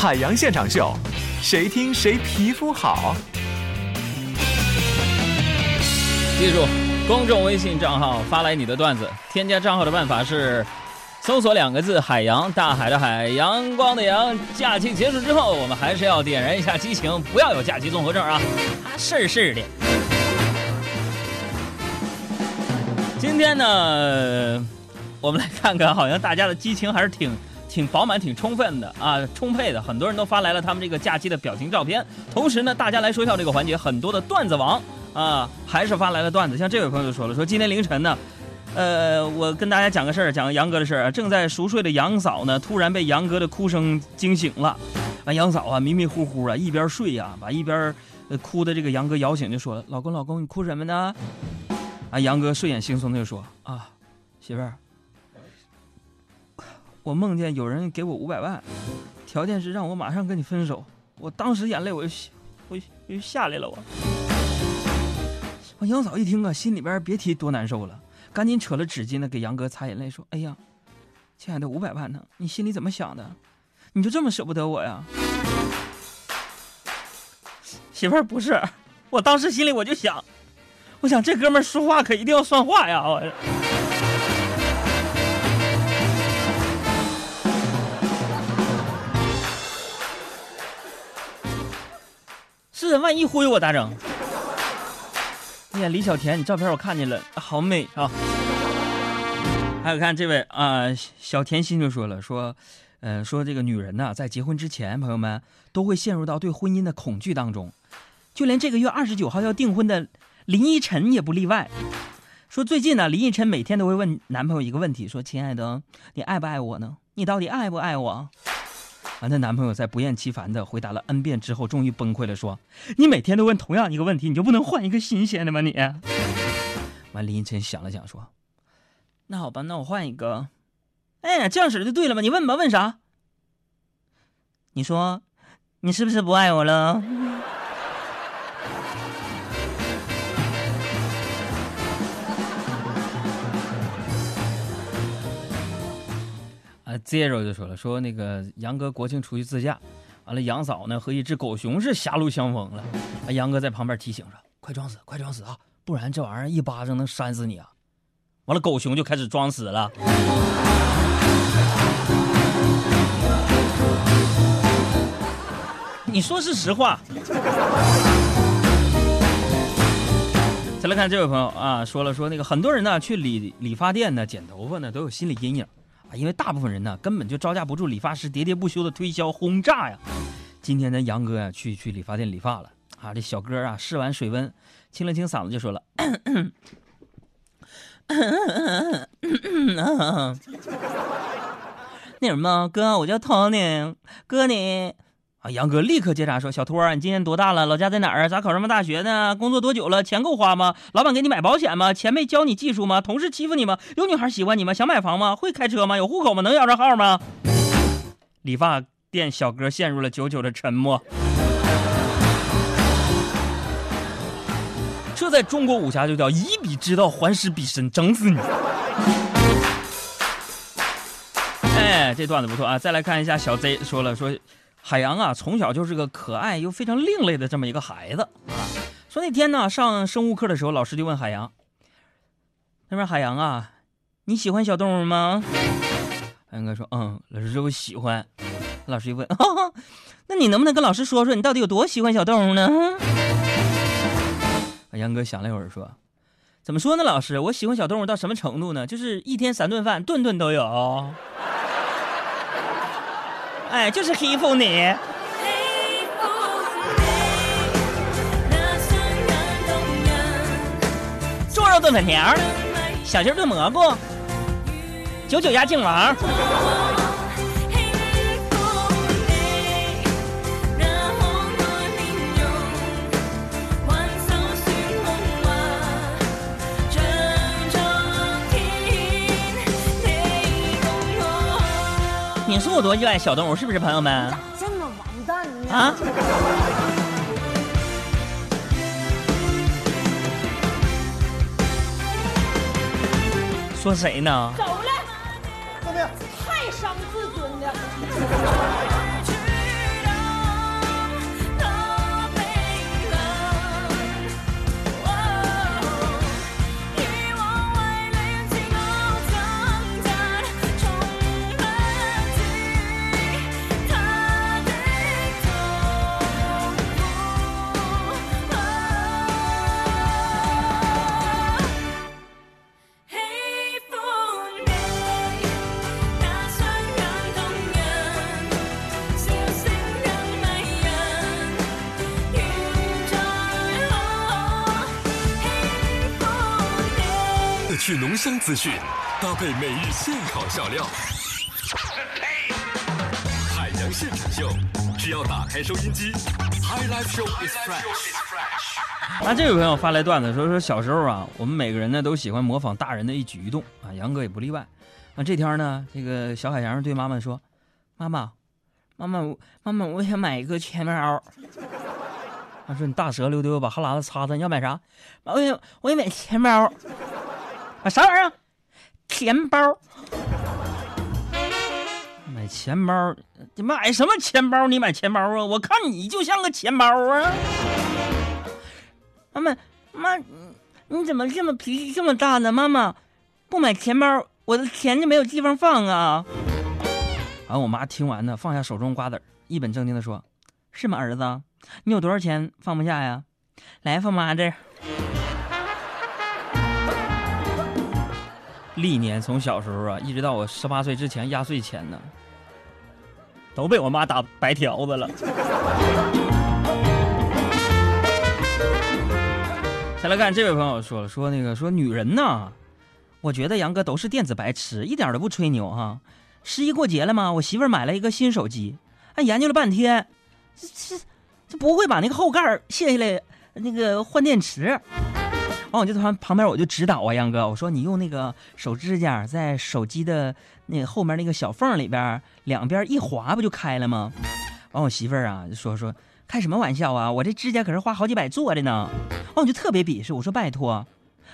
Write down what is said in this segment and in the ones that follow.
海洋现场秀，谁听谁皮肤好。记住，公众微信账号发来你的段子，添加账号的办法是搜索两个字“海洋”，大海的海，阳光的阳。假期结束之后，我们还是要点燃一下激情，不要有假期综合症啊！是是的。今天呢，我们来看看，好像大家的激情还是挺挺饱满、挺充分的啊，充沛的。很多人都发来了他们这个假期的表情照片。同时呢，大家来说笑这个环节，很多的段子王啊，还是发来了段子。像这位朋友就说了，说今天凌晨呢，呃，我跟大家讲个事儿，讲杨哥的事儿。正在熟睡的杨嫂呢，突然被杨哥的哭声惊醒了。啊，杨嫂啊，迷迷糊糊啊，一边睡呀，把一边呃哭的这个杨哥摇醒，就说了：“老公，老公，你哭什么呢？”啊，杨哥睡眼惺忪的就说：“啊，媳妇儿，我梦见有人给我五百万，条件是让我马上跟你分手。我当时眼泪我就我就下来了。我，我杨嫂一听啊，心里边别提多难受了，赶紧扯了纸巾呢给杨哥擦眼泪，说：哎呀，亲爱的，五百万呢？你心里怎么想的？你就这么舍不得我呀？媳妇儿不是，我当时心里我就想。”我想这哥们说话可一定要算话呀！我万一忽悠我咋整？哎呀，李小田，你照片我看见了，好美啊！还有看这位啊，小甜心就说了，说，呃，说这个女人呢，在结婚之前，朋友们都会陷入到对婚姻的恐惧当中，就连这个月二十九号要订婚的。林依晨也不例外，说最近呢，林依晨每天都会问男朋友一个问题，说：“亲爱的，你爱不爱我呢？你到底爱不爱我？”完，她男朋友在不厌其烦的回答了 n 遍之后，终于崩溃了，说：“你每天都问同样一个问题，你就不能换一个新鲜的吗？你？”完，林依晨想了想说：“那好吧，那我换一个。哎，这样式就对了嘛？你问吧，问啥？你说，你是不是不爱我了？”，Zero 就说了，说那个杨哥国庆出去自驾，完了杨嫂呢和一只狗熊是狭路相逢了，啊，杨哥在旁边提醒着，快装死，快装死啊，不然这玩意儿一巴掌能扇死你啊！完了，狗熊就开始装死了。你说是实话。再来看这位朋友啊，说了说那个很多人呢去理理发店呢剪头发呢都有心理阴影。因为大部分人呢根本就招架不住理发师喋喋不休的推销轰炸呀。今天呢，杨哥呀去去理发店理发了啊。这小哥啊试完水温，清了清嗓子就说了：“ 那什么，哥，我叫 Tony，哥你。”啊！杨哥立刻接茬说：“小托，你今年多大了？老家在哪儿？咋考上么大学呢？工作多久了？钱够花吗？老板给你买保险吗？前辈教你技术吗？同事欺负你吗？有女孩喜欢你吗？想买房吗？会开车吗？有户口吗？能摇着号吗？”理发店小哥陷入了久久的沉默。这在中国武侠就叫以彼之道还施彼身，整死你！哎，这段子不错啊！再来看一下小 Z 说了说。海洋啊，从小就是个可爱又非常另类的这么一个孩子啊。说那天呢，上生物课的时候，老师就问海洋：“他说海洋啊，你喜欢小动物吗？”海洋哥说：“嗯。”老师说：“我喜欢。”老师一问：“那你能不能跟老师说说，你到底有多喜欢小动物呢？”海洋哥想了一会儿说：“怎么说呢，老师，我喜欢小动物到什么程度呢？就是一天三顿饭，顿顿都有。”哎，就是欺负你。猪肉炖粉条，小鸡炖蘑菇，九九鸭敬王。你说我多热爱小动物，是不是朋友们？这么完蛋呢？啊？说谁呢？走了，怎么样？太伤自尊了。生资讯，搭配每日现场笑料。海洋现场秀，只要打开收音机。啊，这位朋友发来段子说说小时候啊，我们每个人呢都喜欢模仿大人的一举一动啊，杨哥也不例外。啊，这天呢，这个小海洋对妈妈说：“妈妈，妈妈，妈妈，我想买一个钱包。”他说：“你大舌溜溜，把哈喇子擦擦。你要买啥？我想我想买钱包。啊，啥玩意儿？钱包。买钱包？你买什么钱包？你买钱包啊？我看你就像个钱包啊！妈妈，妈，你怎么这么脾气这么大呢？妈妈，不买钱包，我的钱就没有地方放啊！”完，我妈听完呢，放下手中瓜子，一本正经的说：“是吗，儿子？你有多少钱放不下呀？来，放妈这儿。”历年从小时候啊，一直到我十八岁之前压岁钱呢，都被我妈打白条子了。再来看这位朋友说了，说那个说女人呐，我觉得杨哥都是电子白痴，一点都不吹牛哈。十一过节了吗？我媳妇儿买了一个新手机，还研究了半天，这这这不会把那个后盖卸下来，那个换电池。完我就旁旁边我就指导啊，杨哥，我说你用那个手指甲在手机的那个后面那个小缝里边两边一划，不就开了吗？完我媳妇儿啊就说说开什么玩笑啊，我这指甲可是花好几百做的呢。完我就特别鄙视，我说拜托，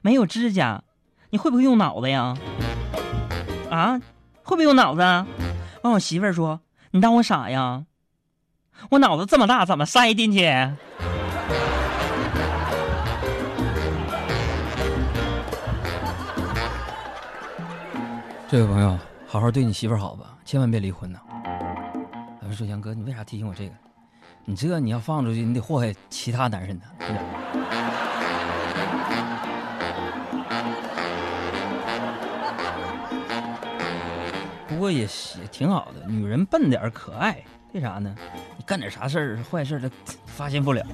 没有指甲，你会不会用脑子呀？啊？会不会用脑子？完，我媳妇儿说：“你当我傻呀？我脑子这么大，怎么塞进去？”这位朋友，好好对你媳妇儿好吧，千万别离婚呐！有人说杨哥，你为啥提醒我这个？你这你要放出去，你得祸害其他男人呢，不过也也挺好的，女人笨点可爱，为啥呢？你干点啥事儿坏事，她发现不了。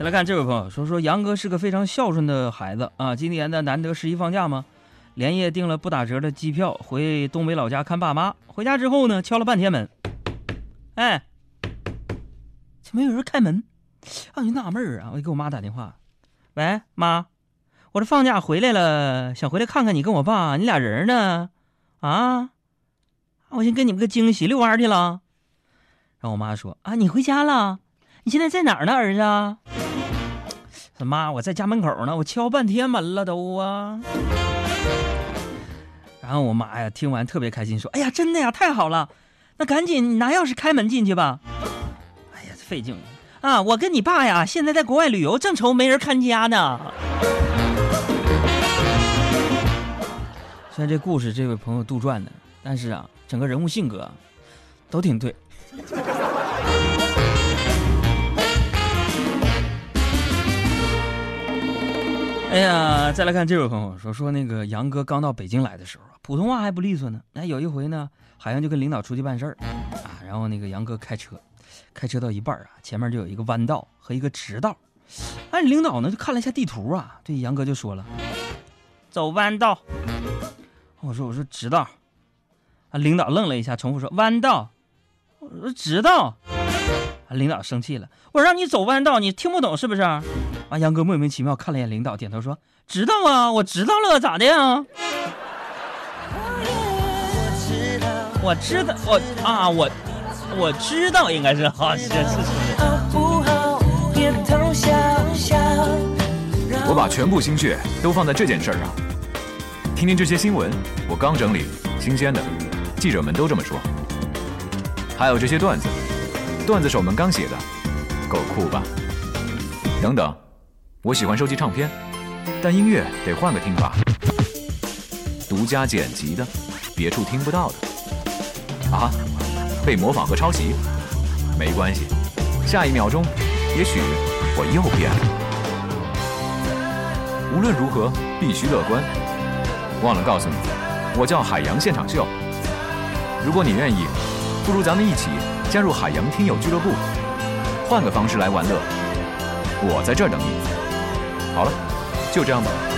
再来看这位朋友说说杨哥是个非常孝顺的孩子啊，今年的难得十一放假吗？连夜订了不打折的机票回东北老家看爸妈。回家之后呢，敲了半天门，哎，怎么有人开门？啊，我就纳闷啊，我就给我妈打电话，喂，妈。我这放假回来了，想回来看看你跟我爸，你俩人呢？啊，我先给你们个惊喜，遛弯去了。然后我妈说：“啊，你回家了？你现在在哪儿呢，儿子？”他妈，我在家门口呢，我敲半天门了都啊。然后我妈呀，听完特别开心，说：“哎呀，真的呀，太好了，那赶紧拿钥匙开门进去吧。”哎呀，费劲啊！我跟你爸呀，现在在国外旅游，正愁没人看家呢。虽然这故事这位朋友杜撰的，但是啊，整个人物性格都挺对。哎呀，再来看这位朋友说说那个杨哥刚到北京来的时候啊，普通话还不利索呢。哎，有一回呢，好像就跟领导出去办事儿啊，然后那个杨哥开车，开车到一半啊，前面就有一个弯道和一个直道。哎，领导呢就看了一下地图啊，对杨哥就说了：“走弯道。”我说：“我说直道。”啊，领导愣了一下，重复说：“弯道。”我说：“直道。”领导生气了：“我让你走弯道，你听不懂是不是？”啊，杨哥莫名其妙看了一眼领导，点头说：“知道啊，我知道了，咋的呀？”我知道，我啊，我我知道，应该是好，是是是。我把全部心血都放在这件事上。听听这些新闻，我刚整理，新鲜的，记者们都这么说。还有这些段子，段子手们刚写的，够酷吧？等等，我喜欢收集唱片，但音乐得换个听法，独家剪辑的，别处听不到的。啊，被模仿和抄袭，没关系，下一秒钟，也许我又变了。无论如何，必须乐观。忘了告诉你，我叫海洋现场秀。如果你愿意，不如咱们一起加入海洋听友俱乐部，换个方式来玩乐。我在这儿等你。好了，就这样吧。